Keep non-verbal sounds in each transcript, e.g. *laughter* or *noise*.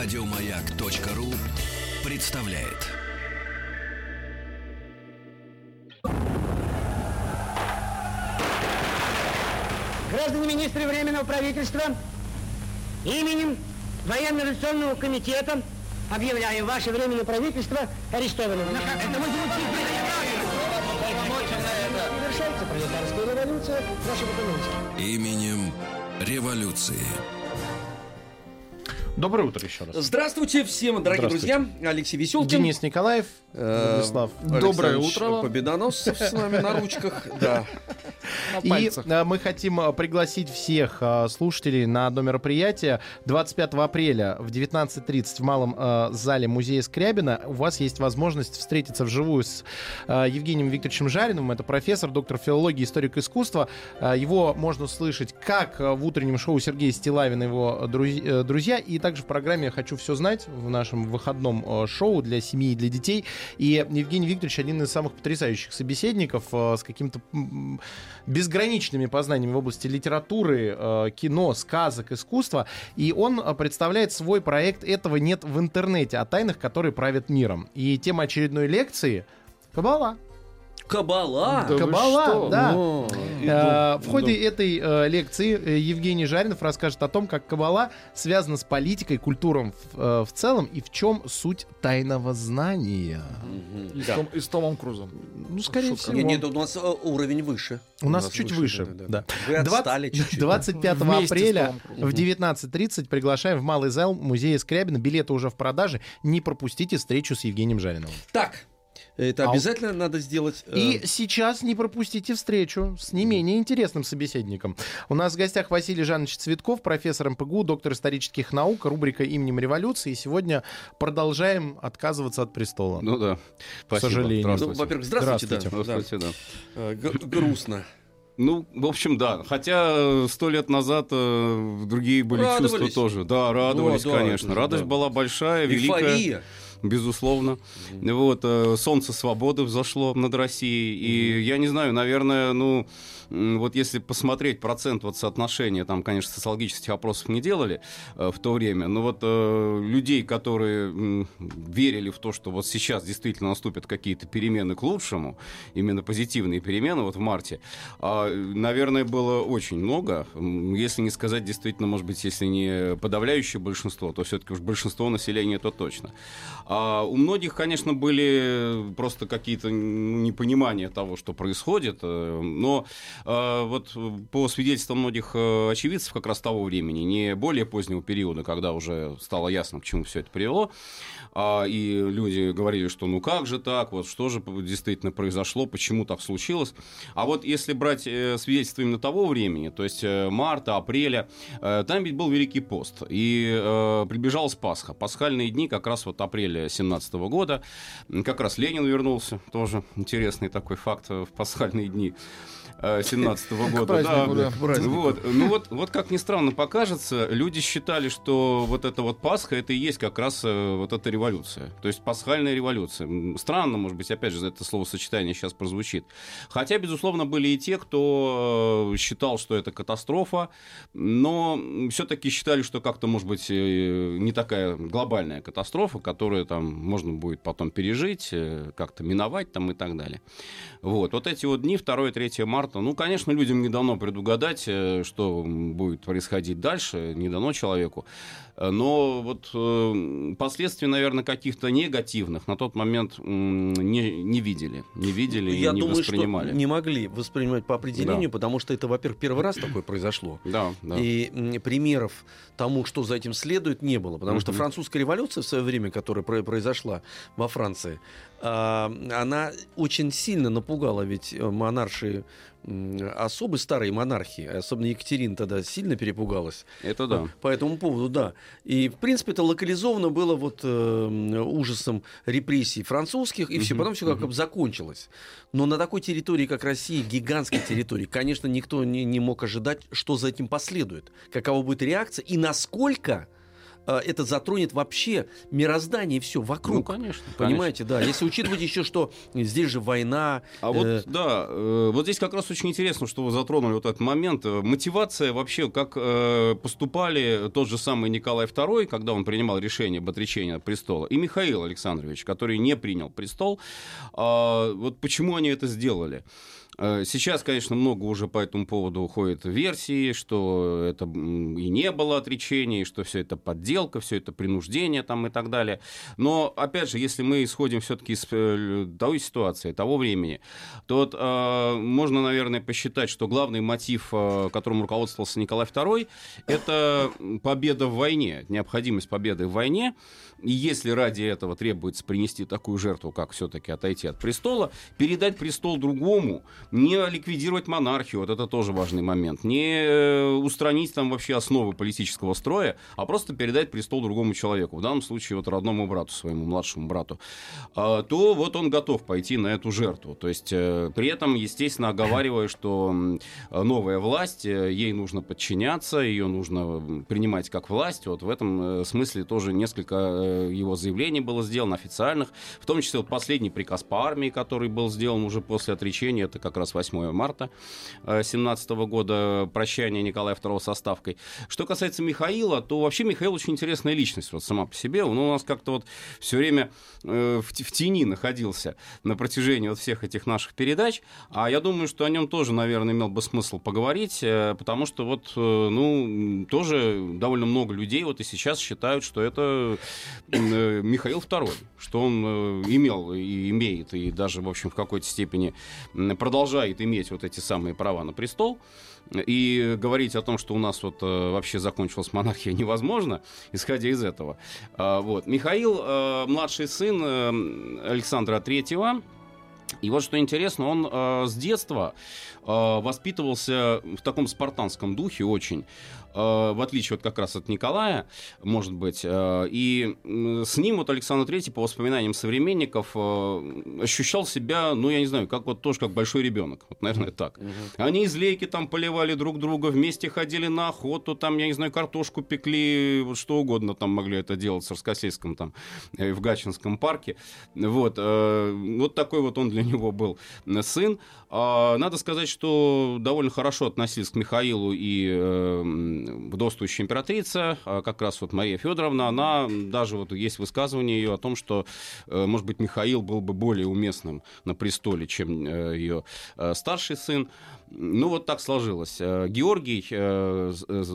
Радиомаяк.ру представляет. Граждане министры Временного правительства, именем Военно-революционного комитета объявляю ваше Временное правительство арестованным. Это вы Завершается пролетарская революция. Документы. Именем революции. Доброе утро еще раз. Здравствуйте всем, дорогие Здравствуйте. друзья. Алексей Веселкин. Денис Николаев, Э, Владислав. Доброе утро. Победоносцев с нами на ручках. *laughs* Да. И э, мы хотим э, пригласить всех слушателей на одно мероприятие 25 апреля в 19.30 в малом зале музея Скрябина. У вас есть возможность встретиться вживую с Евгением Викторовичем Жариновым. Это профессор, доктор филологии, историк искусства. Его можно слышать как в утреннем шоу Сергея Стилавина и его друз- друзья, и также в программе «Хочу все знать» в нашем выходном э, шоу для семьи и для детей. И Евгений Викторович один из самых потрясающих собеседников э, с каким-то безграничными познаниями в области литературы, э, кино, сказок, искусства. И он представляет свой проект «Этого нет в интернете» о тайнах, которые правят миром. И тема очередной лекции — Кабала. Кабала. Кабала, да. О, Э, В ходе этой э, лекции э, Евгений Жаринов расскажет о том, как Кабала связана с политикой, культуром в, э, в целом и в чем суть тайного знания. И, Да. с Том- и с Томом Крузом. Ну, скорее Шутка. всего. Нет, нет, у нас э, уровень выше. У нас чуть выше, да. Вы отстали 20 чуть-чуть. 25 Вместе апреля в 19.30 приглашаем в Малый зал музея Скрябина. Билеты уже в продаже. Не пропустите встречу с Евгением Жариновым. Так, это А обязательно надо сделать. э, И сейчас не пропустите встречу с не менее интересным собеседником. У нас в гостях Василий Жанович Цветков, профессор МПГУ, доктор исторических наук, рубрика «Именем революции». И сегодня продолжаем отказываться от престола. Ну да. Спасибо. сожалению. Ну, во-первых, здравствуйте, Здравствуйте. да. Здравствуйте, да. да. Э, Грустно. Ну, в общем, да. Хотя э, сто лет назад э, другие были Радовались. чувства тоже. Да, радовались, Да, да, конечно. же, Радость да. была большая, великая. Эйфория. Безусловно. Вот, э, солнце свободы взошло над Россией. И я не знаю, наверное, ну, вот если посмотреть процент вот соотношения, там, конечно, социологических опросов не делали э, в то время, но вот э, людей, которые верили в то, что вот сейчас действительно наступят какие-то перемены к лучшему, именно позитивные перемены вот в марте, а, наверное, было очень много. Если не сказать действительно, может быть, если не подавляющее большинство, то все-таки уж большинство населения это точно. А у многих, конечно, были просто какие-то непонимания того, что происходит. э, Но вот по свидетельствам многих э, очевидцев как раз того времени, не более позднего периода, когда уже стало ясно, к чему все это привело, а, и люди говорили, что ну как же так, вот что же действительно произошло, почему так случилось. А вот если брать э, свидетельства именно того времени, то есть э, марта, апреля, э, там ведь был Великий пост, и э, приближалась Пасха. Пасхальные дни как раз вот апреля 17 года, как раз Ленин вернулся, тоже интересный такой факт э, в пасхальные дни. 17 года. празднику, да, к Вот. Ну вот, вот как ни странно покажется, люди считали, что вот эта вот Пасха, это и есть как раз э, вот эта революция. То есть пасхальная революция. Странно, может быть, опять же, это словосочетание сейчас прозвучит. Хотя, безусловно, были и те, кто э, считал, что это катастрофа, но все-таки считали, что как-то, может быть, э, не такая глобальная катастрофа, которую там можно будет потом пережить, как-то миновать там и так далее. Вот, вот эти вот дни, 2 и 3 марта, ну, конечно, людям не дано предугадать, э, что будет происходить дальше, не дано человеку. Э, Но вот э, последствий, наверное, каких-то негативных на тот момент не, не видели, не видели и Я не думаю, воспринимали. что не могли воспринимать по определению, потому что это, во-первых, первый раз такое произошло. *clears throat* Да, да. И примеров тому, что за этим следует, не было. Потому что французская революция в свое время, которая про- произошла во Франции, она очень сильно напугала ведь э, монарши м, особы старые монархии, особенно Екатерина тогда сильно перепугалась. Это да. По этому поводу, да. И, в принципе, это локализовано было вот э, ужасом репрессий французских, и все. Потом все как бы закончилось. Но на такой территории, как Россия, гигантской территории, конечно, никто не, не мог ожидать, что за этим последует. Какова будет реакция и насколько это затронет вообще мироздание и все вокруг. Ну, конечно. Понимаете, конечно. да. Если учитывать еще, что здесь же война. А вот, э, да, э, вот здесь как раз очень интересно, что вы затронули вот этот момент. Мотивация вообще, как э, поступали тот же самый Николай II, когда он принимал решение об отречении от престола, и Михаил Александрович, который не принял престол. Э, вот почему они это сделали? Э, сейчас, конечно, много уже по этому поводу уходит версии, что это и не было отречения, что все это подделка, все это принуждение там и так далее. Но, опять же, если мы исходим все-таки из э, той ситуации, того времени, то вот, э, можно, наверное, посчитать, что главный мотив, э, которым руководствовался Николай II, это победа в войне, необходимость победы в войне. И если ради этого требуется принести такую жертву, как все-таки отойти от престола, передать престол другому, не ликвидировать монархию, вот это тоже важный момент, не э, устранить там вообще основы политического строя, а просто передать престол другому человеку, в данном случае вот родному брату, своему младшему брату, а, то вот он готов пойти на эту жертву. То есть э, при этом, естественно, оговаривая, что новая власть, э, ей нужно подчиняться, ее нужно принимать как власть. Вот в этом смысле тоже несколько его заявлений было сделано официальных, в том числе вот последний приказ по армии, который был сделан уже после отречения, это как раз 8 марта 17 э, года, прощание Николая II со ставкой. Что касается Михаила, то вообще Михаил очень интересная личность вот сама по себе. Он у нас как-то вот все время э, в, тени находился на протяжении вот всех этих наших передач. А я думаю, что о нем тоже, наверное, имел бы смысл поговорить, э, потому что вот, ну, тоже довольно много людей вот и сейчас считают, что это Михаил II, что он имел и имеет, и даже, в общем, в какой-то степени продолжает продолжает иметь вот эти самые права на престол. И говорить о том, что у нас вот э, вообще закончилась монархия, невозможно, исходя из этого. А, вот. Михаил, э, младший сын э, Александра Третьего, и вот что интересно, он э, с детства э, воспитывался в таком спартанском духе очень. Э, в отличие вот как раз от Николая, может быть. Э, и с ним вот Александр III, по воспоминаниям современников, э, ощущал себя, ну, я не знаю, как вот тоже как большой ребенок. Вот, наверное, так. Они из лейки там поливали друг друга, вместе ходили на охоту, там, я не знаю, картошку пекли, вот что угодно там могли это делать в Царскосельском там, в Гачинском парке. Вот. Вот такой вот он для него был сын. А, надо сказать, что довольно хорошо относились к Михаилу и вдовствующая императрица, а как раз вот Мария Федоровна, она даже вот есть высказывание ее о том, что, э, может быть, Михаил был бы более уместным на престоле, чем э, ее э, старший сын. Ну, вот так сложилось. Георгий,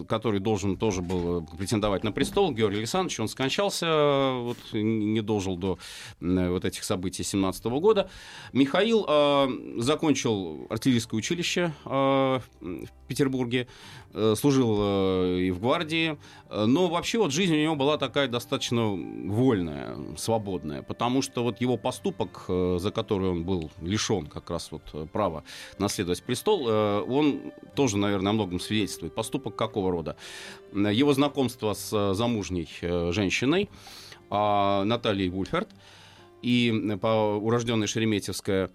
который должен тоже был претендовать на престол, Георгий Александрович, он скончался, вот, не дожил до вот этих событий 17 года. Михаил закончил артиллерийское училище в Петербурге, служил Э, и в гвардии. Но вообще вот жизнь у него была такая достаточно вольная, свободная, потому что вот его поступок, э, за который он был лишен как раз вот э, права наследовать престол, он тоже, наверное, о многом свидетельствует. Поступок какого рода? Его знакомство с замужней женщиной а, Натальей Вульферт и по урожденной Шереметьевская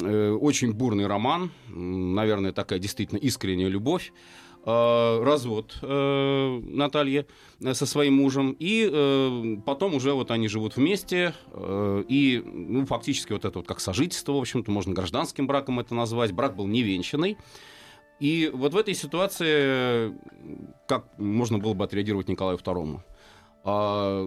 очень бурный роман, наверное, такая действительно искренняя любовь. Э, развод э, Натальи э, со своим мужем, и потом уже вот они живут вместе, и ну, фактически вот это вот как сожительство, в общем-то, можно гражданским браком это назвать, брак был невенчанный, и вот в этой ситуации как можно было бы отреагировать Николаю II? А,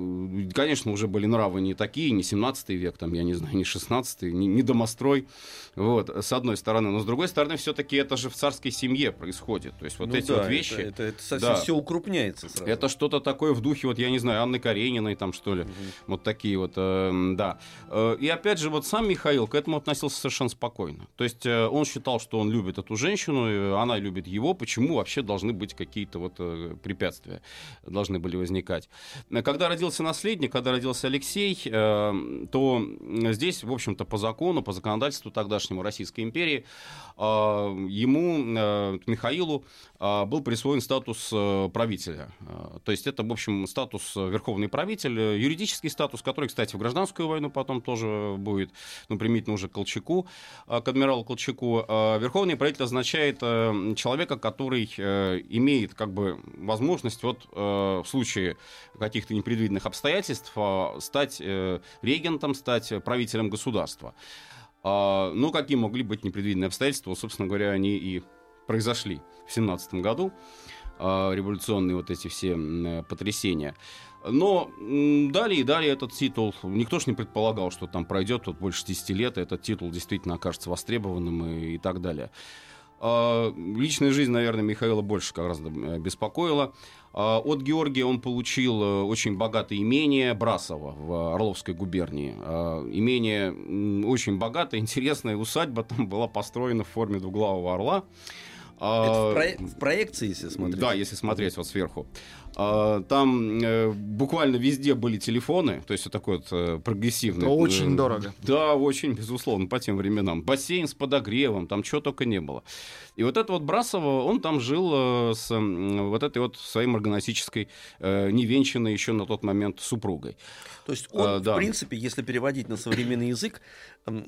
конечно, уже были нравы не такие, не 17 век, там, я не знаю, не 16 не, не домострой, вот, с одной стороны. Но с другой стороны, все-таки это же в царской семье происходит. То есть вот ну эти да, вот вещи... Это, это, это совсем да, все укрупняется сразу. Это что-то такое в духе, вот я не знаю, Анны Карениной там, что ли. Угу. Вот такие вот, э, да. Э, и опять же, вот сам Михаил к этому относился совершенно спокойно. То есть э, он считал, что он любит эту женщину, она любит его. Почему вообще должны быть какие-то вот э, препятствия? Должны были возникать. Когда родился наследник, когда родился Алексей, э, то здесь, в общем-то, по закону, по законодательству тогдашнему Российской империи, э, ему, э, Михаилу, был присвоен статус правителя. То есть это, в общем, статус верховный правитель, юридический статус, который, кстати, в гражданскую войну потом тоже будет, ну, примитивно уже к Колчаку, к адмиралу Колчаку. Верховный правитель означает человека, который имеет как бы возможность вот в случае каких каких-то непредвиденных обстоятельств а, стать э, регентом, стать правителем государства. А, ну, какие могли быть непредвиденные обстоятельства? Собственно говоря, они и произошли в 17 году. А, революционные вот эти все потрясения. Но далее и далее этот титул, никто же не предполагал, что там пройдет вот больше 10 лет, и этот титул действительно окажется востребованным и, и так далее. А, личная жизнь, наверное, Михаила больше как раз э, беспокоила. А, от Георгия он получил э, очень богатое имение Брасово в Орловской губернии. А, имение очень богатое, *laughs* интересная усадьба там была построена в форме двуглавого орла. Это в, про... в проекции, если смотреть? Да, если смотреть вот сверху. А, там э, буквально везде были телефоны, то есть вот такой вот э, прогрессивный. Это очень э, дорого. Да, очень, безусловно, по тем временам. Бассейн с подогревом, там чего только не было. И вот это вот Брасово, он там жил с вот этой вот своей марганатической, невенчанной еще на тот момент супругой. То есть он, а, в да. принципе, если переводить на современный язык,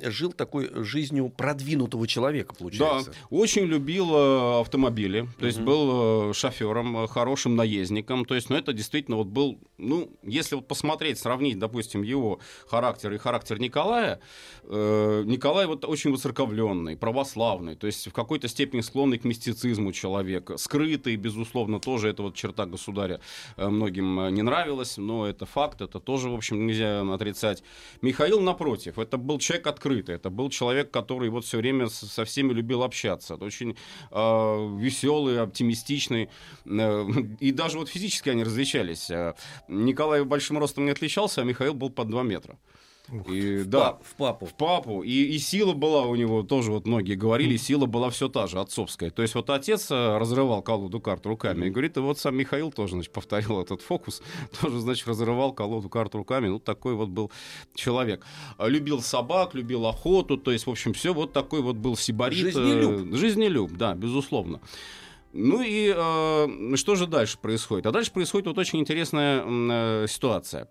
жил такой жизнью продвинутого человека, получается. Да, очень любил автомобили, то есть угу. был шофером, хорошим наездником, человеком. То есть, ну, это действительно вот был, ну, если вот посмотреть, сравнить, допустим, его характер и характер Николая, э, Николай вот очень высоковленный, православный, то есть в какой-то степени склонный к мистицизму человек, скрытый, безусловно, тоже это вот черта государя э, многим э, не нравилась, но это факт, это тоже, в общем, нельзя отрицать. Михаил, напротив, это был человек открытый, это был человек, который вот все время со всеми любил общаться, очень э, веселый, оптимистичный, э, и даже вот физически физически они различались. А Николай большим ростом не отличался, а Михаил был под 2 метра. И, в, да, пап, в папу. В папу. И, и сила была у него, тоже вот многие говорили, сила была все та же, отцовская. То есть вот отец э, разрывал колоду карт руками. И говорит, и вот сам Михаил тоже, значит, повторил *laughs* этот фокус. Тоже, значит, разрывал колоду карт руками. Ну, такой вот был человек. Любил собак, любил охоту. То есть, в общем, все вот такой вот был сибарит. Жизнелюб. Жизнелюб, да, безусловно. Ну и э, что же дальше происходит? А дальше происходит вот очень интересная э, ситуация.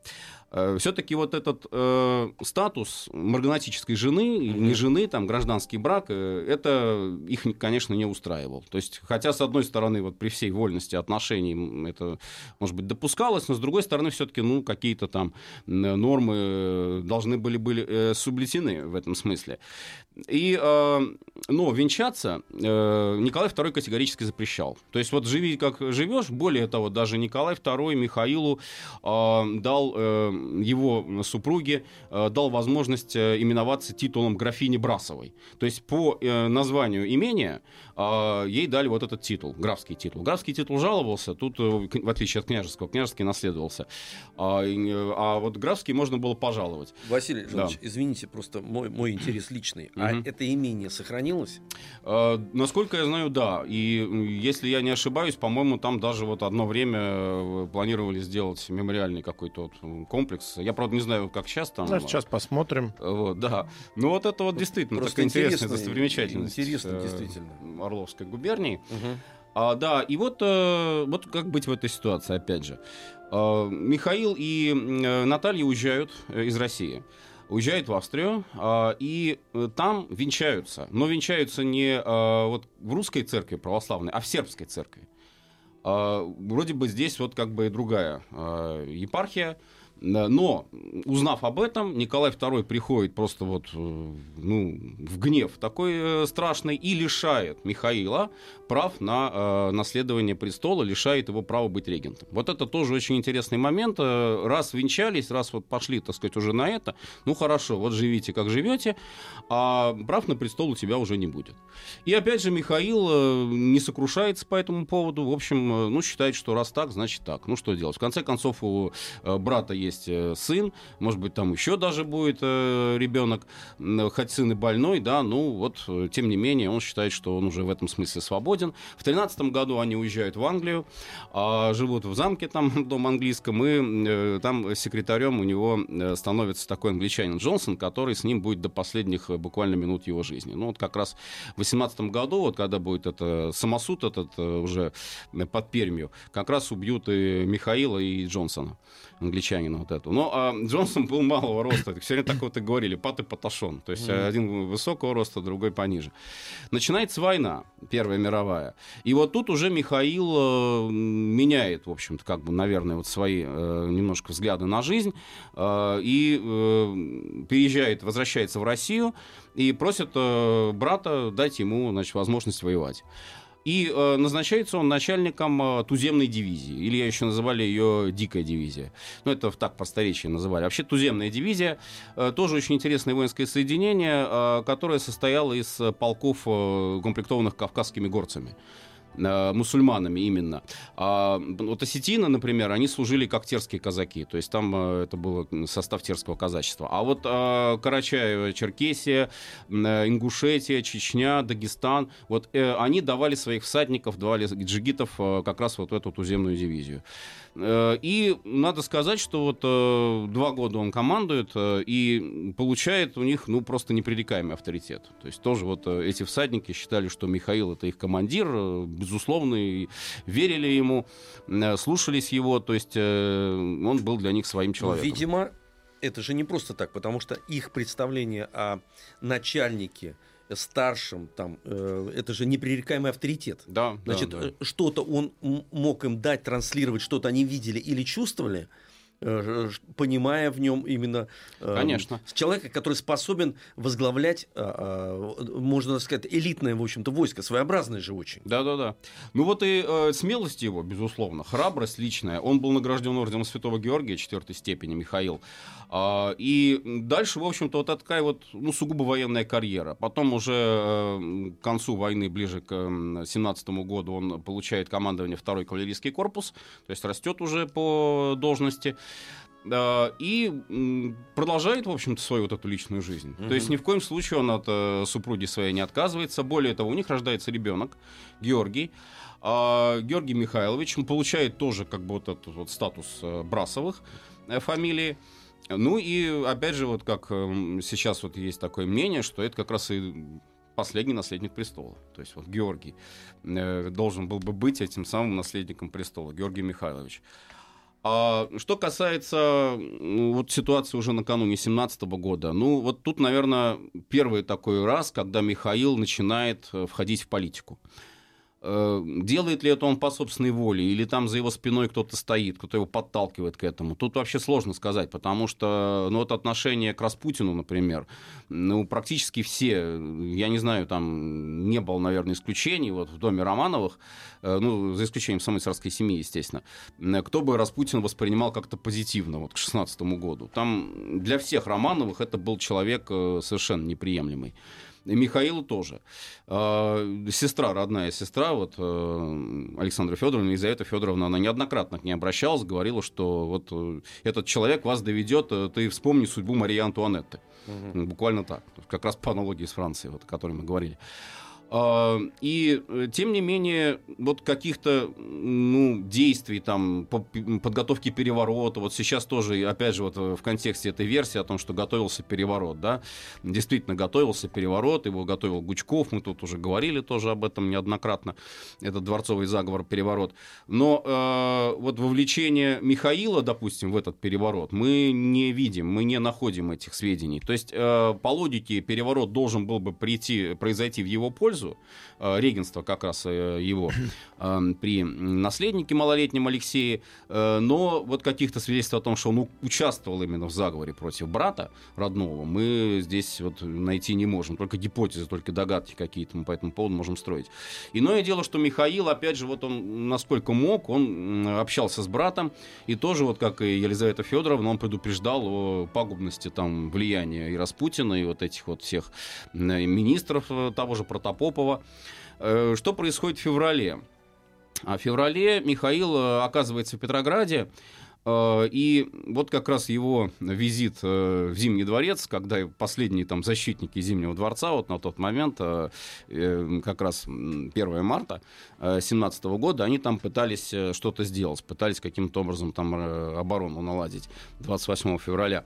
Э, все-таки вот этот э, статус марганатической жены, mm-hmm. не жены, там, гражданский брак, э, это их, конечно, не устраивал. То есть, хотя, с одной стороны, вот при всей вольности отношений это, может быть, допускалось, но, с другой стороны, все-таки, ну, какие-то там нормы должны были, были э, сублетены в этом смысле. И, э, но венчаться э, Николай II категорически запрещал. То есть, вот живи как живешь, более того, даже Николай II Михаилу э, дал э, его супруге э, дал возможность э, именоваться титулом графини Брасовой. То есть по э, названию имения ей дали вот этот титул, графский титул. Графский титул жаловался, тут, в отличие от княжеского, княжеский наследовался. А, а вот графский можно было пожаловать. Василий да. извините, просто мой, мой интерес личный. А это имение сохранилось? Насколько я знаю, да. И если я не ошибаюсь, по-моему, там даже вот одно время планировали сделать мемориальный какой-то вот комплекс. Я, правда, не знаю, как сейчас там. Да, сейчас посмотрим. Вот, да. Ну, вот это вот действительно Просто такая интересная достопримечательность. Интересно, э, действительно. Орловской губернии. Угу. А, да, и вот, э, вот как быть в этой ситуации, опять же. А, Михаил и Наталья уезжают из России уезжают в Австрию а, и там венчаются. Но венчаются не а, вот в русской церкви православной, а в сербской церкви. А, вроде бы здесь вот как бы другая епархия, но, узнав об этом, Николай II приходит просто вот, э, ну, в гнев такой э, страшный и лишает Михаила прав на э, наследование престола, лишает его права быть регентом. Вот это тоже очень интересный момент. Э, раз венчались, раз вот пошли, так сказать, уже на это, ну хорошо, вот живите как живете, а прав на престол у тебя уже не будет. И опять же Михаил не сокрушается по этому поводу, в общем, ну считает, что раз так, значит так. Ну что делать? В конце концов у брата есть есть э, сын, может быть, там еще даже будет э, ребенок, хоть сын и больной, да, ну вот, э, тем не менее, он считает, что он уже в этом смысле свободен. В 13 году они уезжают в Англию, а живут в замке, там, *laughs* дом английском, и там секретарем у него становится такой англичанин Джонсон, который с ним будет до последних буквально минут его жизни. Ну вот как раз в 18 году, вот когда будет это самосуд этот уже под Пермью, как раз убьют и Михаила, и Джонсона, англичанина. Именно вот эту. Но а Джонсон был малого роста. Все время так вот и говорили, пат и паташон. То есть один высокого роста, другой пониже. Начинается война, Первая мировая. И вот тут уже Михаил э, меняет, в общем-то, как бы, наверное, вот свои э, немножко взгляды на жизнь. Э, и э, переезжает, возвращается в Россию и просит э, брата дать ему значит, возможность воевать. И э, назначается он начальником э, туземной дивизии. Или еще называли ее дикая дивизия. Ну, это так просторечие называли. Вообще туземная дивизия э, тоже очень интересное воинское соединение, э, которое состояло из полков, э, комплектованных кавказскими горцами. Э, мусульманами именно. А вот осетины, например, они служили как терские казаки, то есть там э, это был состав терского казачества. А вот э, Карачаево, Черкесия, Ингушетия, Чечня, Дагестан, вот они давали своих всадников, давали джигитов как раз вот эту туземную дивизию. Э, и надо сказать, что вот э, два года он командует э, и получает у них ну, просто непререкаемый авторитет. То есть тоже вот эти всадники считали, что Михаил это их командир, безусловно, и верили ему, слушались его, то есть он был для них своим человеком. Видимо, это же не просто так, потому что их представление о начальнике старшим, там, э, это же непререкаемый авторитет. Да, Значит, да, да. что-то он мог им дать, транслировать, что-то они видели или чувствовали, Э, понимая в нем именно э, Конечно. человека, который способен возглавлять, э, можно сказать, элитное, в общем-то, войско, своеобразное же очень. Да-да-да. Ну вот и э, смелость его, безусловно, храбрость личная. Он был награжден орденом Святого Георгия четвертой степени, Михаил. А, и дальше, в общем-то, вот такая вот, ну, сугубо военная карьера. Потом уже э, к концу войны, ближе к 17 году, он получает командование второй кавалерийский корпус, то есть растет уже по должности и продолжает, в общем-то, свою вот эту личную жизнь. Mm-hmm. То есть ни в коем случае он от э, супруги своей не отказывается. Более того, у них рождается ребенок, Георгий. А Георгий Михайлович он получает тоже как бы вот этот вот статус э, Брасовых э, фамилии. Ну и опять же, вот как сейчас вот есть такое мнение, что это как раз и последний наследник престола. То есть вот Георгий должен был бы быть этим самым наследником престола, Георгий Михайлович. А что касается вот ситуации уже накануне 17 года, ну вот тут, наверное, первый такой раз, когда Михаил начинает э, входить в политику. Э, делает ли это он по собственной воле, или там за его спиной кто-то стоит, кто-то его подталкивает к этому, тут вообще сложно сказать, потому что, ну, вот отношение к Распутину, например, ну, практически все, я не знаю, там не было, наверное, исключений, вот в доме Романовых, э, ну, за исключением самой царской семьи, естественно, кто бы Распутин воспринимал как-то позитивно, вот к 16 году. Там для всех Романовых это был человек э, совершенно неприемлемый. И Михаилу тоже. А, сестра, родная сестра, вот э, Александра Федоровна, Елизавета Федоровна, она неоднократно к ней обращалась, говорила, что вот э, этот человек вас доведет, э, ты вспомни судьбу Марии Антуанетты. Угу. Буквально так. Как раз по аналогии с Францией, вот, о которой мы говорили. А, и, э, тем не менее, вот каких-то ну, действий, там, по подготовке переворота, вот сейчас тоже, опять же, вот в контексте этой версии о том, что готовился переворот, да, действительно готовился переворот, его готовил Гучков, мы тут уже говорили тоже об этом неоднократно, этот дворцовый заговор, переворот. Но э, вот вовлечение Михаила, допустим, в этот переворот мы не видим, мы не находим этих сведений. То есть, э, по логике, переворот должен был бы прийти, произойти в его пользу, пользу э, регенства как раз э, его *clears throat* э, при наследнике малолетнем Алексее, но вот каких-то свидетельств о том, что он участвовал именно в заговоре против брата родного, мы здесь вот найти не можем. Только гипотезы, только догадки какие-то мы по этому поводу можем строить. Иное дело, что Михаил, опять же, вот он насколько мог, он общался с братом, и тоже, вот как и Елизавета Федоровна, он предупреждал о пагубности там влияния и Распутина, и вот этих вот всех министров того же Протопопа, Попова. Э, что происходит в феврале? А в феврале Михаил э, оказывается в Петрограде, э, и вот как раз его визит в Зимний дворец, когда последние там защитники Зимнего дворца, вот на тот момент, как раз 1 марта 17 года, они там пытались что-то сделать, пытались каким-то образом там оборону наладить 28 февраля.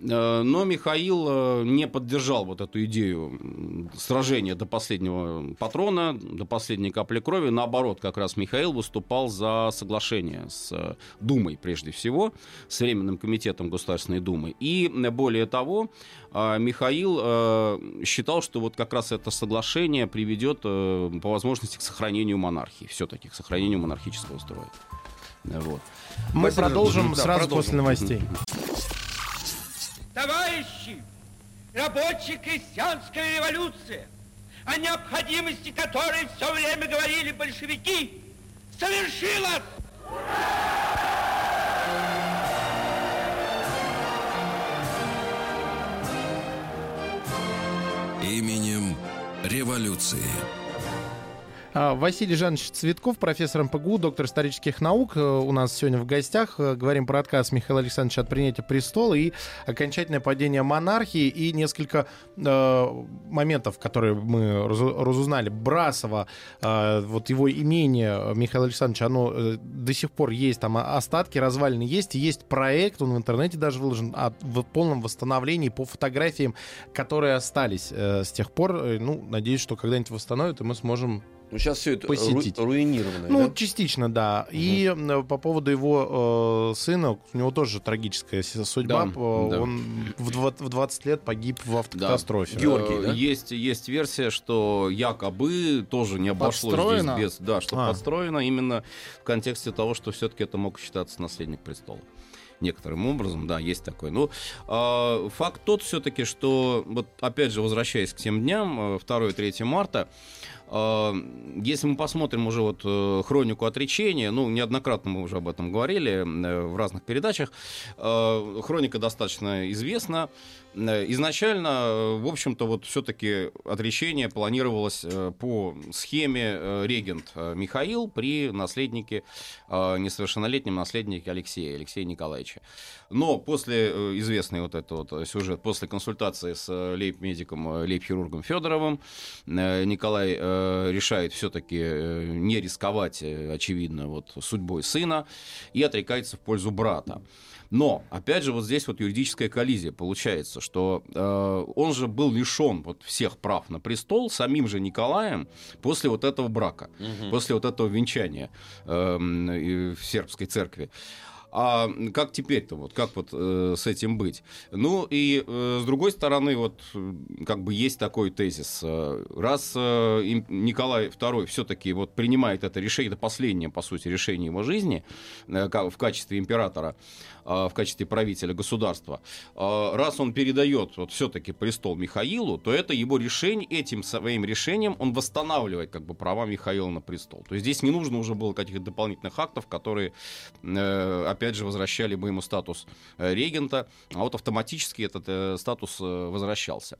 Э, но Михаил э, не поддержал вот эту идею сражения до последнего патрона, до последней капли крови. Наоборот, как раз Михаил выступал за соглашение с Думой, прежде всего, с Временным комитетом Государственной Думы. И более того, Михаил считал, что вот как раз это соглашение приведет по возможности к сохранению монархии, все-таки к сохранению монархического строя. Вот. Мы Василий, продолжим да, сразу продолжим. после новостей. Товарищи, рабочая крестьянская революция, о необходимости которой все время говорили большевики, совершилась! Именем революции. А, Василий Жанович Цветков, профессор МПГУ, доктор исторических наук. Э, у нас сегодня в гостях. Э, говорим про отказ Михаила Александровича от принятия престола и окончательное падение монархии. И несколько э, моментов, которые мы разузнали. Брасова, э, вот его имение Михаила Александровича, оно э, до сих пор есть, там остатки, развалины есть. Есть проект, он в интернете даже выложен, о полном восстановлении по фотографиям, которые остались э, с тех пор. Э, ну, надеюсь, что когда-нибудь восстановят, и мы сможем ну, сейчас все это посетить. Ру- руинировано. Ну, да? частично, да. Угу. И по поводу его э, сына, у него тоже трагическая судьба. Да, Он да. В, в 20 лет погиб в автокатастрофе. Да. Георгий, да? Есть, есть версия, что якобы тоже не обошлось подстроено? здесь без... Да, что а. подстроено именно в контексте того, что все-таки это мог считаться наследник престола некоторым образом, да, есть такой. Но э, факт тот все-таки, что вот опять же возвращаясь к тем дням, 2-3 э, марта, а, если мы посмотрим уже вот э, хронику отречения, ну, неоднократно мы уже об этом говорили э, в разных передачах, а, хроника достаточно известна. Э, изначально, в общем-то, вот все-таки отречение планировалось по схеме регент Михаил при наследнике, несовершеннолетнем наследнике Алексея, Алексея Николаевича. Но после известный вот этот вот сюжет, после консультации с лейб-медиком, лейб-хирургом Федоровым, Николай Э, решает все-таки э, не рисковать, э, очевидно, вот, судьбой сына и отрекается в пользу брата. Но, опять же, вот здесь вот юридическая коллизия получается, что э, он же был лишен вот всех прав на престол самим же Николаем после вот этого брака, угу. после вот этого венчания э, в сербской церкви. А как теперь-то вот, как вот э, с этим быть? Ну и э, с другой стороны, вот как бы есть такой тезис. Э, раз э, Николай II все-таки вот принимает это решение, это последнее, по сути, решение его жизни э, в качестве императора, в качестве правителя государства, а, раз он передает вот все-таки престол Михаилу, то это его решение, этим своим решением он восстанавливает как бы права Михаила на престол. То есть здесь не нужно уже было каких-то дополнительных актов, которые, э, опять же, возвращали бы ему статус э, регента, а вот автоматически этот э, статус возвращался.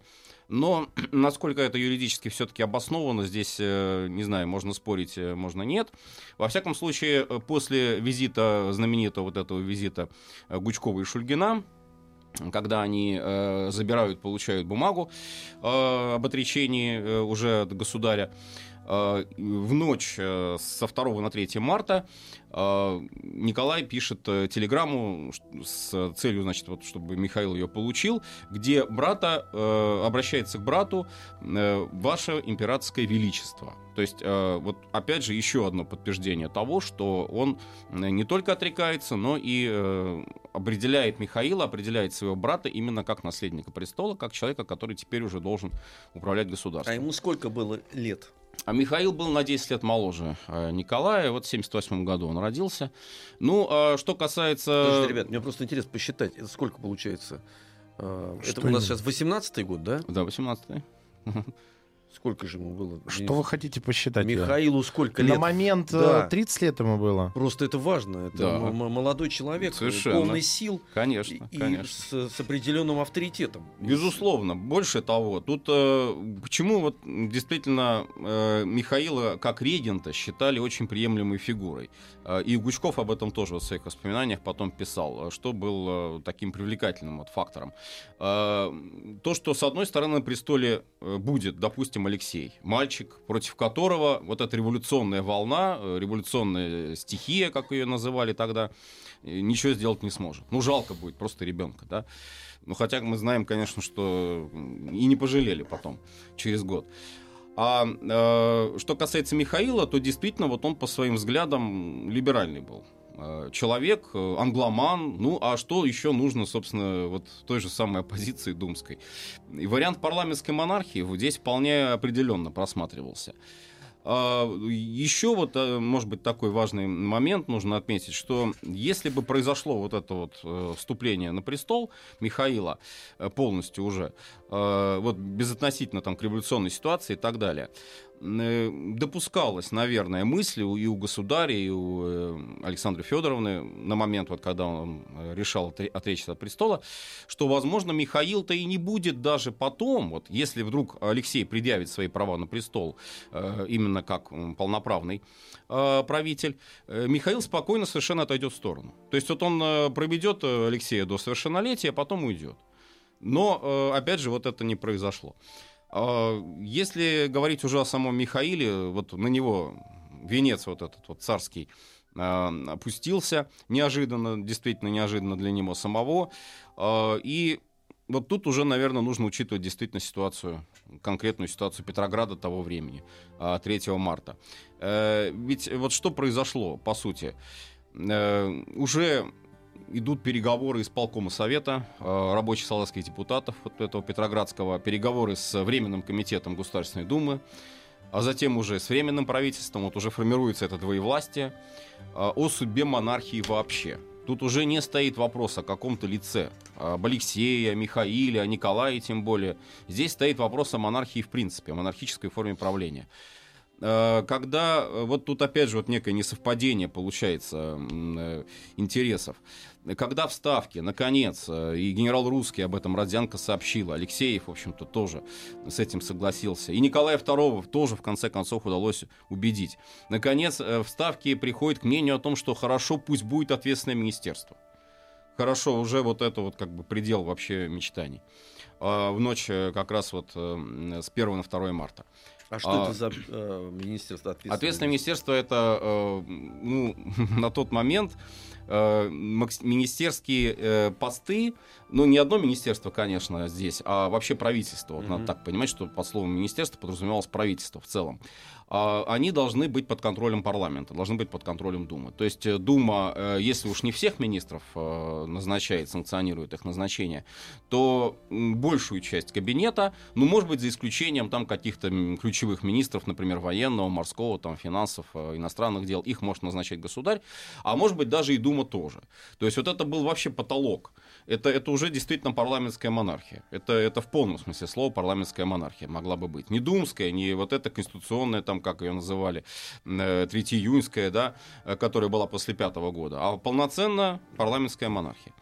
Но *clears throat* насколько это юридически все-таки обосновано, здесь, э, не знаю, можно спорить, э, можно нет. Во всяком случае, э, после визита, знаменитого вот этого визита Гучкова и Шульгина, когда они э, забирают, получают бумагу э, об отречении э, уже от государя, в ночь э, со 2 на 3 марта а, Николай пишет э, телеграмму с целью, значит, вот, чтобы Михаил ее получил, где брата э, обращается к брату э, «Ваше императорское величество». То есть, вот опять же, еще одно подтверждение того, что он не только отрекается, но и определяет Михаила, определяет своего брата именно как наследника престола, как человека, который теперь уже должен управлять государством. А ему сколько было лет? А Михаил был на 10 лет моложе э, Николая. Вот в 78 году он родился. Ну, а что касается... Подождите, ребят, мне просто интересно посчитать. Это сколько получается? Э, что это у нас сейчас 18-й год, да? Да, 18-й. *laughs* Сколько же ему было? Что вы хотите посчитать? Михаилу сколько лет? На момент э, да. 30 лет ему было. Просто это важно. Это да. молодой человек, Совершенно. полный сил. Конечно, и, конечно. с, с определенным авторитетом. Безусловно. Больше того, тут э, почему вот действительно э, Михаила как регента считали очень приемлемой фигурой. Э, и Гучков об этом тоже в своих воспоминаниях потом писал, что был э, таким привлекательным вот фактором. Э, то, что с одной стороны на престоле будет, допустим, Алексей. Мальчик, против которого вот эта революционная волна, э, революционная стихия, как ее называли тогда, э, ничего сделать не сможет. Ну, жалко будет просто ребенка, да. Ну, хотя мы знаем, конечно, что и не пожалели потом, через год. А э, что касается Михаила, то действительно вот он по своим взглядам либеральный был. Э, человек, э, англоман, ну а что еще нужно, собственно, вот той же самой оппозиции думской. И вариант парламентской монархии здесь вполне определенно просматривался. А, еще вот, э, может быть, такой важный момент нужно отметить, что если бы произошло вот это вот вступление на престол Михаила полностью уже, вот безотносительно там к революционной ситуации и так далее, Э, допускалось, наверное, мысли и у государя, и у э, Александры Федоровны на момент, вот, когда он э, решал отречься от престола, что, возможно, Михаил-то и не будет даже потом, вот, если вдруг Алексей предъявит свои права на престол именно как полноправный правитель, Михаил спокойно совершенно отойдет в сторону. То есть вот он проведет Алексея до совершеннолетия, а потом уйдет. Но, опять же, вот это не произошло. А, если говорить уже о самом Михаиле, вот на него венец вот этот вот царский а, опустился неожиданно, действительно неожиданно для него самого. А, и вот тут уже, наверное, нужно учитывать действительно ситуацию, конкретную ситуацию Петрограда того времени, 3 марта. Э, ведь вот что произошло, по сути? Э, уже идут переговоры из полкома совета э, рабочих солдатских депутатов вот этого Петроградского, переговоры с Временным комитетом Государственной Думы, а затем уже с Временным правительством, вот уже формируется это двоевластие, э, о судьбе монархии вообще. Тут уже не стоит вопрос о каком-то лице, об Алексее, о Михаиле, о Николае тем более. Здесь стоит вопрос о монархии в принципе, о монархической форме правления. Э, когда вот тут опять же вот некое несовпадение получается интересов. Когда в Ставке, наконец, э, и генерал Русский об этом Родзянко сообщил, Алексеев, в общем-то, тоже с этим согласился, и Николая II тоже, в конце концов, удалось убедить. Наконец, э, в Ставке приходит к мнению о том, что хорошо, пусть будет ответственное министерство. Хорошо, уже вот это вот как бы предел вообще мечтаний. А, в ночь э, как раз вот с 1 на 2 марта. А что а, это за э, министерство ответственное? Ответственное министерство это э, ну, *laughs* на тот момент э, министерские э, посты, ну не одно министерство, конечно, здесь, а вообще правительство. Вот mm-hmm. надо так понимать, что под словом министерство подразумевалось правительство в целом. А, они должны быть под контролем парламента, должны быть под контролем Думы. То есть э, Дума, э, если уж не всех министров э, назначает, санкционирует их назначение, то большую часть кабинета, ну, может быть, за исключением там каких-то ключевых министров, например, военного, морского, там, финансов, иностранных дел, их может назначать государь, а может быть, даже и Дума тоже. То есть вот это был вообще потолок это, это уже действительно парламентская монархия. Это, это в полном смысле слова парламентская монархия могла бы быть. Не думская, не вот эта конституционная, там, как ее называли, э, Третьеиюньская, да, э, которая была после пятого года, а полноценно парламентская монархия.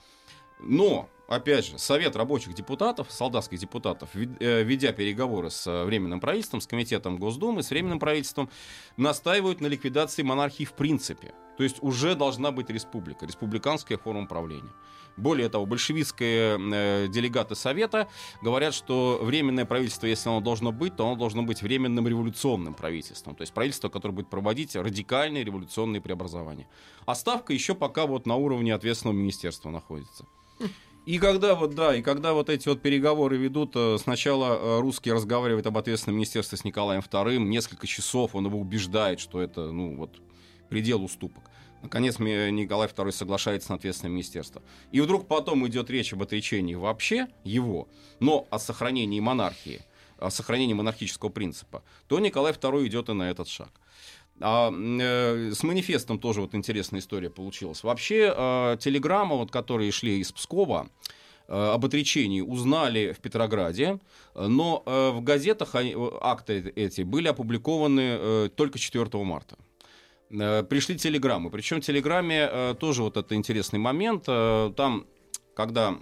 Но, опять же, Совет рабочих депутатов, солдатских депутатов, э, ведя переговоры с Временным правительством, с Комитетом Госдумы, с Временным правительством, настаивают на ликвидации монархии в принципе. То есть уже должна быть республика, республиканская форма правления. Более того, большевистские э, делегаты Совета говорят, что временное правительство, если оно должно быть, то оно должно быть временным революционным правительством. То есть правительство, которое будет проводить радикальные революционные преобразования. А ставка еще пока вот на уровне ответственного министерства находится. И когда вот, да, и когда вот эти вот переговоры ведут, э, сначала э, русский разговаривает об ответственном министерстве с Николаем II, несколько часов он его убеждает, что это, ну, вот, предел уступок. Наконец Николай II соглашается на ответственное министерство. И вдруг потом идет речь об отречении вообще его, но о сохранении монархии, о сохранении монархического принципа, то Николай II идет и на этот шаг. А, э, с манифестом тоже вот интересная история получилась. Вообще э, телеграммы, вот, которые шли из Пскова, э, об отречении узнали в Петрограде, но э, в газетах акты эти были опубликованы э, только 4 марта. Э, пришли телеграммы. Причем в телеграмме э, тоже вот это интересный момент. Э, там, когда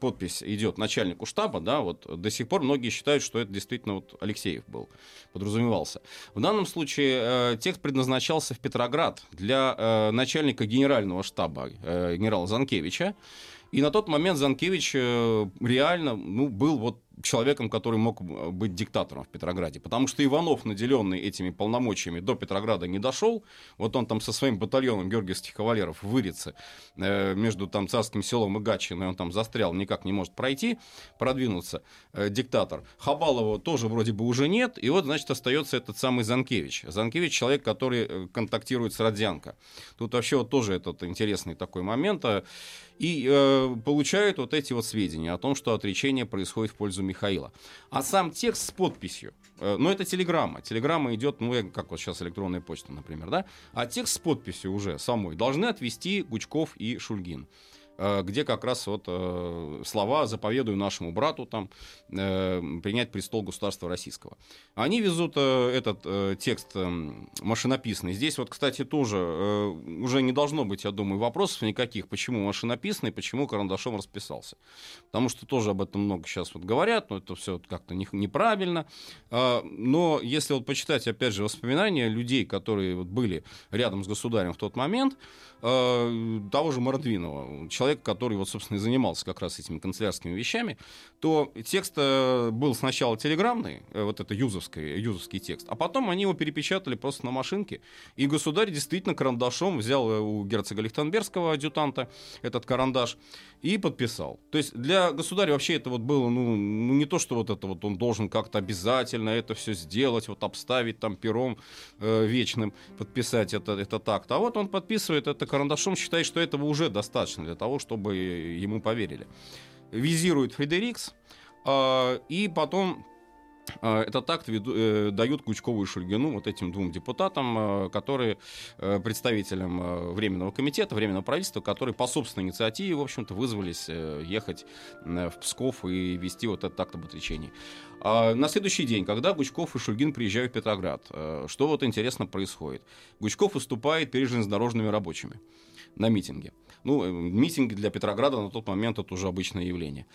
подпись идет начальнику штаба, да, вот до сих пор многие считают, что это действительно вот Алексеев был, подразумевался. В данном случае текст предназначался в Петроград для начальника генерального штаба генерала Занкевича. И на тот момент Занкевич реально ну, был вот человеком, который мог быть диктатором в Петрограде. Потому что Иванов, наделенный этими полномочиями, до Петрограда не дошел. Вот он там со своим батальоном георгиевских кавалеров в Вырице э, между там царским селом и Гатчиной, он там застрял, никак не может пройти, продвинуться, э, диктатор. Хабалова тоже вроде бы уже нет, и вот, значит, остается этот самый Занкевич. Занкевич человек, который э, контактирует с Родзянко. Тут вообще вот тоже этот интересный такой момент. А, и э, получают вот эти вот сведения о том, что отречение происходит в пользу Михаила. А сам текст с подписью, э, ну это телеграмма, телеграмма идет, ну как вот сейчас электронная почта, например, да, а текст с подписью уже самой должны отвести Гучков и Шульгин. Э, где как раз вот э, слова «заповедую нашему брату» там, э, принять престол государства российского. Они везут этот текст машинописный. Здесь вот, кстати, тоже уже не должно быть, я думаю, вопросов никаких, почему машинописный, почему карандашом расписался. Потому что тоже об этом много сейчас вот говорят, но это все как-то неправильно. Но если вот почитать, опять же, воспоминания людей, которые вот были рядом с государем в тот момент, того же Мордвинова, человек человек, который, вот, собственно, и занимался как раз этими канцелярскими вещами, то текст э, был сначала телеграммный, э, вот это юзовский, юзовский текст, а потом они его перепечатали просто на машинке, и государь действительно карандашом взял э, у герцога Лихтенбергского адъютанта этот карандаш и подписал. То есть для государя вообще это вот было, ну, ну не то, что вот это вот он должен как-то обязательно это все сделать, вот обставить там пером э, вечным, подписать это, это так-то, а вот он подписывает это карандашом, считает, что этого уже достаточно для того, чтобы ему поверили. Визирует Фредерикс, э, и потом а, этот акт веду, э, дают Кучкову и Шульгину, вот этим двум депутатам, э, которые э, представителям э, Временного комитета, Временного правительства, которые по собственной инициативе, в общем-то, вызвались э, ехать э, в Псков и вести вот этот акт об отречении. А на следующий день, когда Гучков и Шульгин приезжают в Петроград, э, что вот интересно происходит? Гучков выступает перед железнодорожными рабочими на митинге. Ну, э, митинги для Петрограда на тот момент это уже обычное явление.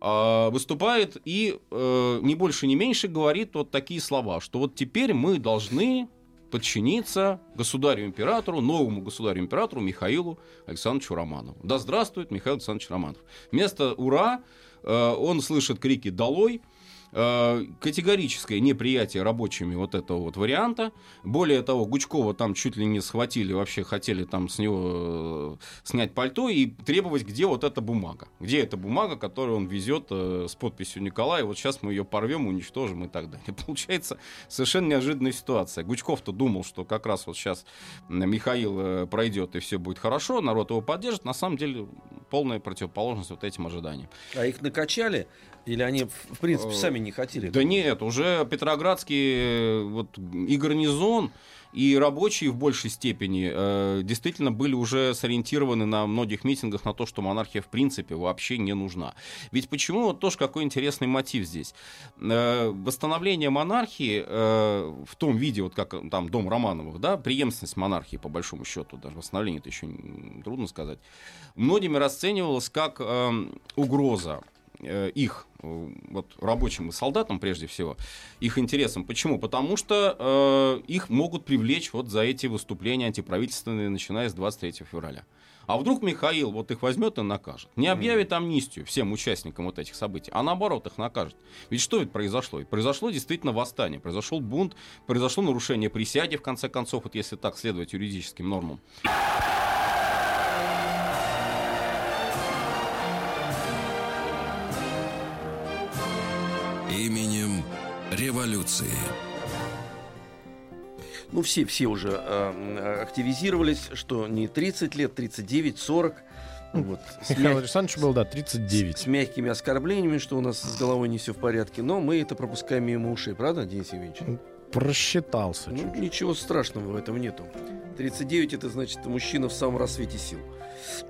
А, выступает и э, не больше, не меньше говорит вот такие слова, что вот теперь мы должны подчиниться государю-императору, новому государю-императору Михаилу Александровичу Романову. Да здравствует Михаил Александрович Романов. Вместо «Ура» э, он слышит крики «Долой!», категорическое неприятие рабочими вот этого вот варианта. Более того, Гучкова там чуть ли не схватили, вообще хотели там с него э, снять пальто и требовать, где вот эта бумага. Где эта бумага, которую он везет э, с подписью Николая, вот сейчас мы ее порвем, уничтожим и так далее. *laughs* Получается совершенно неожиданная ситуация. Гучков-то думал, что как раз вот сейчас Михаил пройдет и все будет хорошо, народ его поддержит. На самом деле полная противоположность вот этим ожиданиям. А их накачали или они, в принципе, сами не хотели? Да нет, уже Петроградский вот, и гарнизон, и рабочие в большей степени э, действительно были уже сориентированы на многих митингах на то, что монархия в принципе вообще не нужна. Ведь почему, вот тоже какой интересный мотив здесь. Э, восстановление монархии э, в том виде, вот как там дом Романовых, да, преемственность монархии по большому счету, даже восстановление это еще трудно сказать, многими расценивалось как э, угроза Э, их э, вот, рабочим и солдатам, прежде всего, их интересам. Почему? Потому что э, их могут привлечь вот за эти выступления антиправительственные, начиная с 23 февраля. А вдруг Михаил вот их возьмет и накажет? Не объявит амнистию всем участникам вот этих событий, а наоборот их накажет. Ведь что ведь произошло? Ведь произошло действительно восстание, произошел бунт, произошло нарушение присяги, в конце концов, вот если так следовать юридическим нормам. Именем революции. Ну, все, все уже э, активизировались, что не 30 лет, 39, 40. Вот, Михаил мяг... Александрович был, да, 39. С, с мягкими оскорблениями, что у нас с головой не все в порядке. Но мы это пропускаем мимо ушей, правда, Денис Евгеньевич? Просчитался. Ну, ничего страшного в этом нету. 39 это значит мужчина в самом рассвете сил.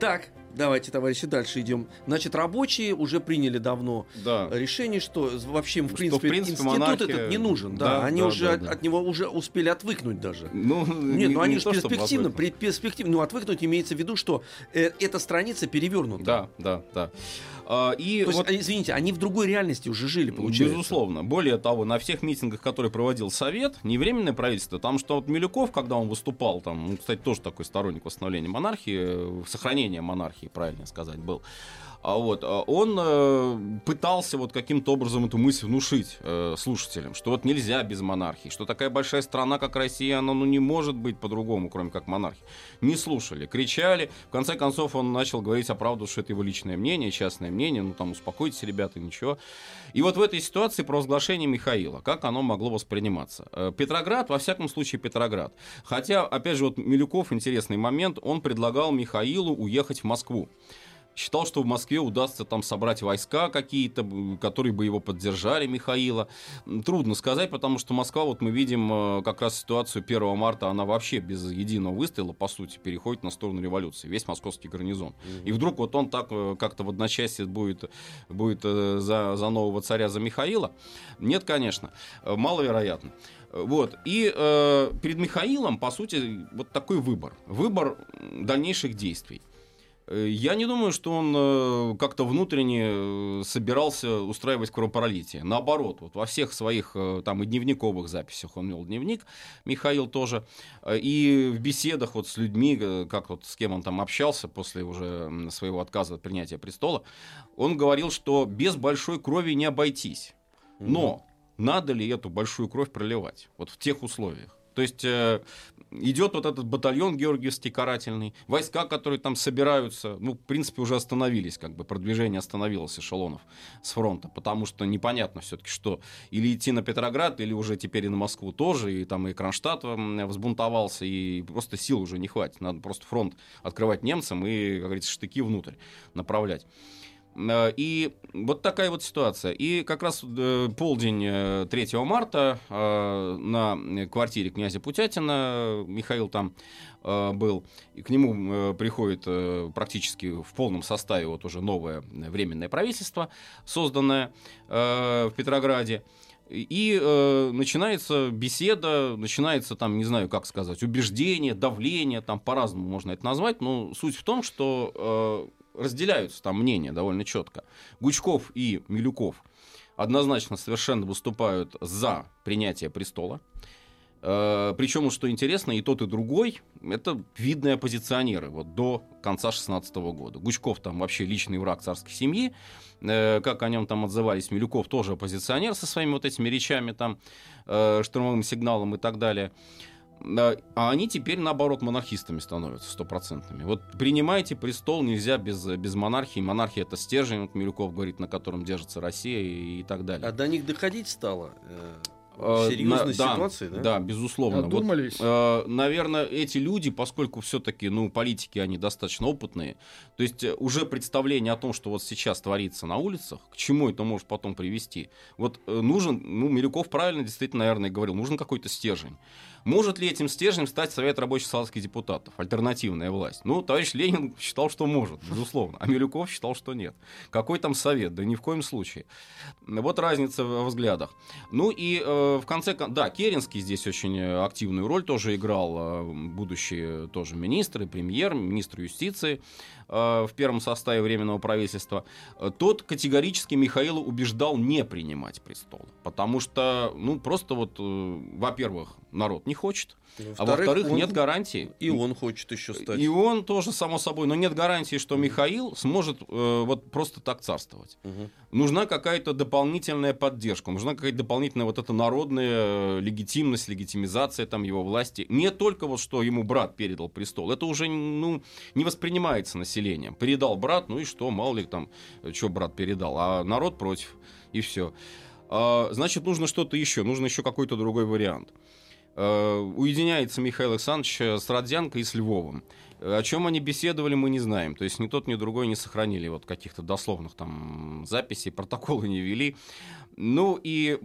Так, Давайте, товарищи, дальше идем. Значит, рабочие уже приняли давно да. решение, что вообще, в принципе, в принципе институт монархия... этот не нужен. Да, да они да, уже да, от, да. от него уже успели отвыкнуть даже. Ну, Нет, ну они же перспективно, перспективно. Ну, отвыкнуть имеется в виду, что э, эта страница перевернута. Да, да, да. А, и То вот, есть, извините, они в другой реальности уже жили, получается? Безусловно. Более того, на всех митингах, которые проводил Совет, не временное правительство, там что вот Милюков, когда он выступал, там, кстати, тоже такой сторонник восстановления монархии, сохранения монархии, правильно сказать, был, а вот, а он э, пытался вот каким-то образом эту мысль внушить э, слушателям, что вот нельзя без монархии, что такая большая страна, как Россия, она ну, не может быть по-другому, кроме как монархии. Не слушали, кричали. В конце концов, он начал говорить о правду, что это его личное мнение, частное мнение, ну там успокойтесь, ребята, ничего. И вот в этой ситуации провозглашение Михаила, как оно могло восприниматься? Э, Петроград, во всяком случае, Петроград. Хотя, опять же, вот Милюков, интересный момент, он предлагал Михаилу уехать в Москву считал, что в Москве удастся там собрать войска какие-то, которые бы его поддержали, Михаила. Трудно сказать, потому что Москва, вот мы видим э, как раз ситуацию 1 марта, она вообще без единого выстрела, по сути, переходит на сторону революции, весь московский гарнизон. И вдруг вот он так э, как-то в одночасье будет, будет э, за, за нового царя, за Михаила? Нет, конечно, маловероятно. Вот. И э, перед Михаилом, по сути, вот такой выбор. Выбор дальнейших действий. Э, я не думаю, что он э, как-то внутренне э, собирался устраивать кровопролитие. Наоборот, вот во всех своих там и дневниковых записях он вел дневник, Михаил тоже, и в беседах вот с людьми, как вот с кем он там общался после уже своего отказа от принятия престола, он говорил, что без большой крови не обойтись. Но надо ли эту большую кровь проливать вот в тех условиях? То есть э, идет вот этот батальон Георгиевский карательный, войска, которые там собираются, ну, в принципе, уже остановились, как бы продвижение остановилось эшелонов с фронта, потому что непонятно все-таки, что или идти на Петроград, или уже теперь и на Москву тоже, и там и Кронштадт взбунтовался, и просто сил уже не хватит, надо просто фронт открывать немцам и, как говорится, штыки внутрь направлять. Э, и вот такая вот ситуация. И как раз э, полдень 3 э, марта на квартире князя Путятина Михаил там был, и к нему приходит практически в полном составе вот уже новое временное правительство, созданное в Петрограде. И э, начинается беседа, начинается там, не знаю, как сказать, убеждение, давление, там по-разному можно это назвать, но суть в том, что разделяются там мнения довольно четко. Гучков и Милюков однозначно совершенно выступают за принятие престола. Э, Причем, что интересно, и тот, и другой это видные оппозиционеры вот, до конца 16 года. Гучков там вообще личный враг царской семьи, э, как о нем там отзывались, Милюков тоже оппозиционер со своими вот этими речами, там, э, штурмовым сигналом и так далее а они теперь, наоборот, монархистами становятся стопроцентными. Вот принимайте престол нельзя без, без монархии. Монархия — это стержень, вот Милюков говорит, на котором держится Россия и, и так далее. А до них доходить стало? Э, Э, серьезной да, ситуации, да? Да, безусловно. Одумались. Вот, э, наверное, эти люди, поскольку все-таки, ну, политики, они достаточно опытные, то есть э, уже представление о том, что вот сейчас творится на улицах, к чему это может потом привести. Вот э, нужен, ну, Милюков правильно действительно, наверное, говорил, нужен какой-то стержень. Может ли этим стержнем стать Совет рабочих салатских депутатов, альтернативная власть? Ну, товарищ Ленин считал, что может, безусловно, а Милюков считал, что нет. Какой там совет? Да ни в коем случае. Вот разница в взглядах. Ну и э, в конце да, Керенский здесь очень активную роль тоже играл, э, будущий тоже и премьер, министр юстиции. Э, в первом составе Временного правительства, э, тот категорически Михаила убеждал не принимать престол. Потому что, ну, просто вот, э, во-первых, народ не хочет, ну, а во-вторых, нет гарантии. И он хочет еще стать. И он тоже, само собой, но нет гарантии, что Михаил сможет э, вот просто так царствовать. Угу. Нужна какая-то дополнительная поддержка, нужна какая-то дополнительная вот эта народная легитимность, легитимизация там его власти. Не только вот, что ему брат передал престол, это уже, ну, не воспринимается населением населением. Передал брат, ну и что, мало ли там, что брат передал, а народ против, и все. А, значит, нужно что-то еще, нужно еще какой-то другой вариант. А, уединяется Михаил Александрович с Родзянко и с Львовым. О чем они беседовали, мы не знаем. То есть ни тот, ни другой не сохранили вот каких-то дословных там записей, протоколы не вели. Ну и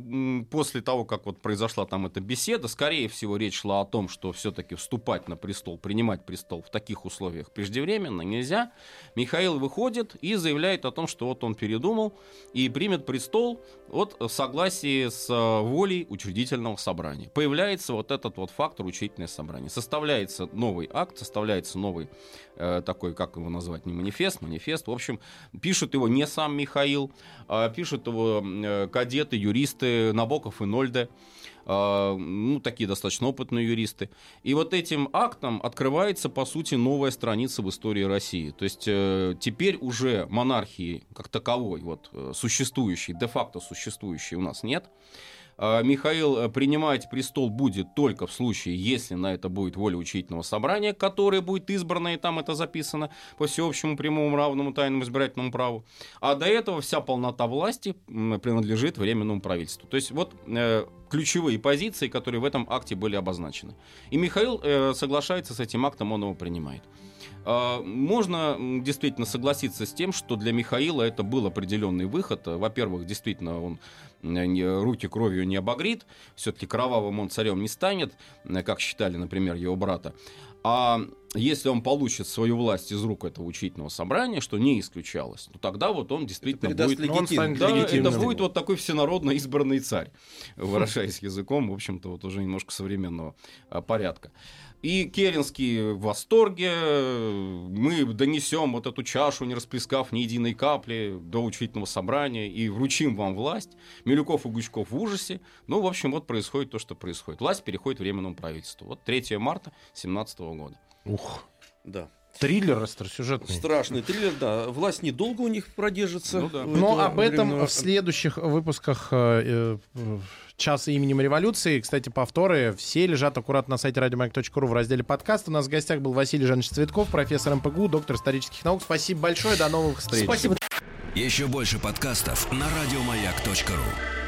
после того, как вот произошла там эта беседа, скорее всего, речь шла о том, что все-таки вступать на престол, принимать престол в таких условиях преждевременно нельзя. Михаил выходит и заявляет о том, что вот он передумал и примет престол вот в согласии с э, волей учредительного собрания. Появляется вот этот вот фактор учредительное собрание. Составляется новый акт, составляется новый э, такой, как его назвать, не манифест, манифест. В общем, пишут его не сам Михаил, а пишут его э, кадеты, юристы Набоков и Нольде. А, ну, такие достаточно опытные юристы. И вот этим актом открывается, по сути, новая страница в истории России. То есть э, теперь уже монархии как таковой, вот, э, существующей, де-факто существующей у нас нет. А, Михаил э, принимать престол будет только в случае, если на это будет воля учительного собрания, которое будет избрано, и там это записано по всеобщему прямому равному тайному избирательному праву. А до этого вся полнота власти принадлежит Временному правительству. То есть вот э, ключевые позиции, которые в этом акте были обозначены. И Михаил э, соглашается с этим актом, он его принимает. А, можно действительно согласиться с тем, что для Михаила это был определенный выход. Во-первых, действительно, он руки кровью не обогрит, все-таки кровавым он царем не станет, как считали, например, его брата. А если он получит свою власть из рук этого учительного собрания, что не исключалось, то тогда вот он действительно это будет... Легитим, он станет да, это будет вот такой всенародно избранный царь, выражаясь языком, в общем-то, вот уже немножко современного а, порядка. И Керенский в восторге. Мы донесем вот эту чашу, не расплескав ни единой капли, до учительного собрания и вручим вам власть. Милюков и Гучков в ужасе. Ну, в общем, вот происходит то, что происходит. Власть переходит временному правительству. Вот 3 марта 2017 года. Ух. Да. Триллер остросюжетный. Страшный триллер, да. Власть недолго у них продержится. Ну, да. Но об этом временного... в следующих выпусках э, э, «Час именем революции». Кстати, повторы все лежат аккуратно на сайте радиомаяк.ру в разделе подкаст. У нас в гостях был Василий Жанович Цветков, профессор МПГУ, доктор исторических наук. Спасибо большое, до новых встреч. Спасибо. Еще больше подкастов на радиомаяк.ру